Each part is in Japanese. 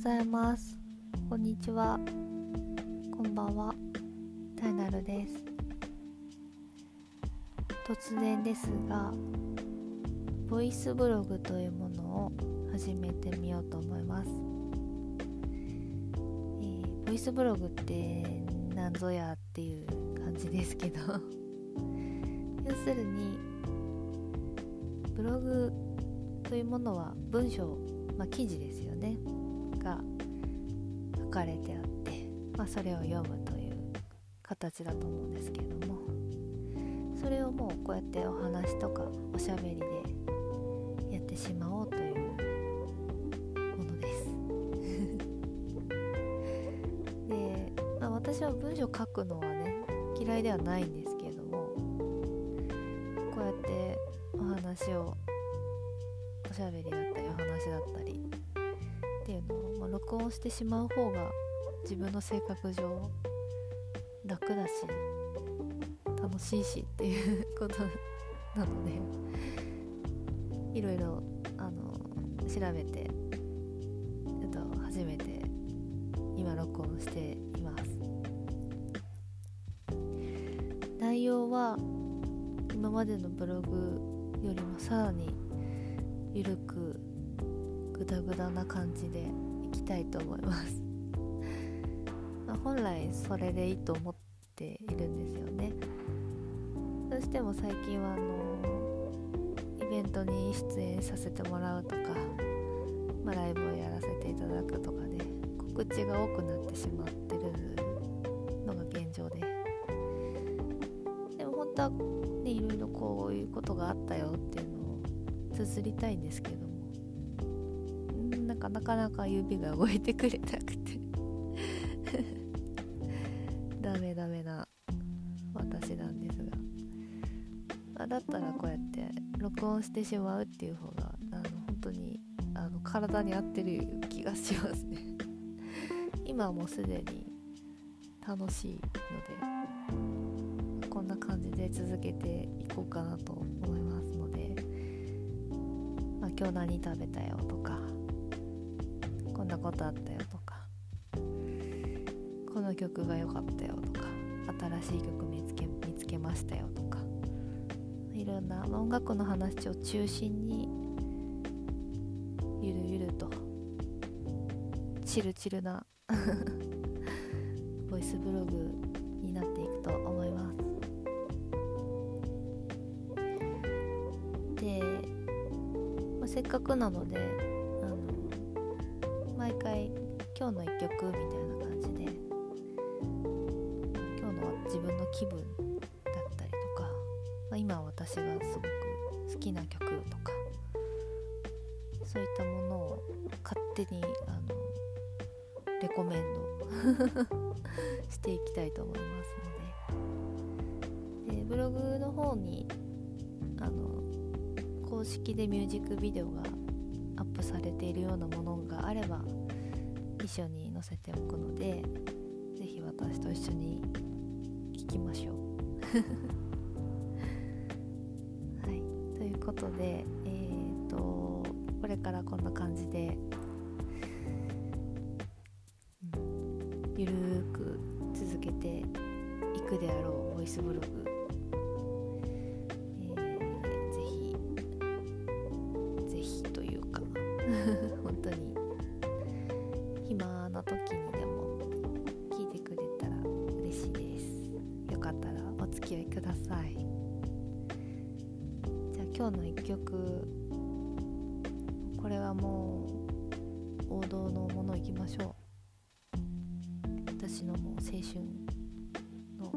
ざいます。こんにちは。こんばんは。タイナルです。突然ですがボイスブログというものを始めてみようと思います、えー、ボイスブログって何ぞやっていう感じですけど。要するにブログというものは文章、まあ、記事ですよね。かれてあって、まあ、それを読むという形だと思うんですけれどもそれをもうこうやってお話とかおしゃべりでやってしまおうというものです。で、まあ、私は文章書くのはね嫌いではないんですけれどもこうやってお話をおしゃべりだったりお話だったり、録音してしまう方が自分の性格上楽だし楽しいしっていうことなのでいろいろあの調べてと初めて今録音しています。内容は今までのブログよりもさらに緩くグダグダな感じできたいと思います。ま本来それでいいと思っているんですよね。どうしても最近はあのイベントに出演させてもらうとか、まあ、ライブをやらせていただくとかで告知が多くなってしまってるのが現状で。でも本当はねいろいろこういうことがあったよっていうのを綴りたいんですけどかなかなか指が動いてくれなくて。ダメダメな私なんですが。あだったらこうやって録音してしまうっていう方があの本当にあの体に合ってる気がしますね。今もうすでに楽しいのでこんな感じで続けていこうかなと思いますので、まあ、今日何食べたよとかこんなことあったよとかこの曲が良かったよとか新しい曲見つけ見つけましたよとかいろんな音楽の話を中心にゆるゆるとチルチルな ボイスブログになっていくと思います。で、せっかくなので回今日の一曲みたいな感じで今日の自分の気分だったりとか、まあ、今私がすごく好きな曲とかそういったものを勝手にあのレコメンド していきたいと思いますので。でブログの方にあの公式でミュージックビデオがアップされているようなものがあれば一緒に載せておくので是非私と一緒に聞きましょう。はい。ということでえ、ー、とこれからこんな感じで、うん、ゆるーく続けていくであろうボイスブログかったらお付き合いください。じゃあ今日の1曲これはもう王道のものいきましょう。私のもう青春の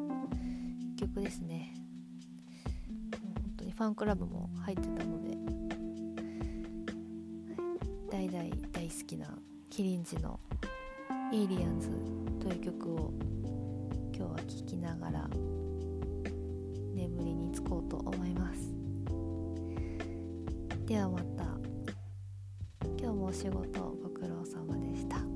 1曲ですね。もう本当にファンクラブも入ってたので代々大好きなキリンジの「エイリアンズ」という曲をお仕事ご苦労様でした。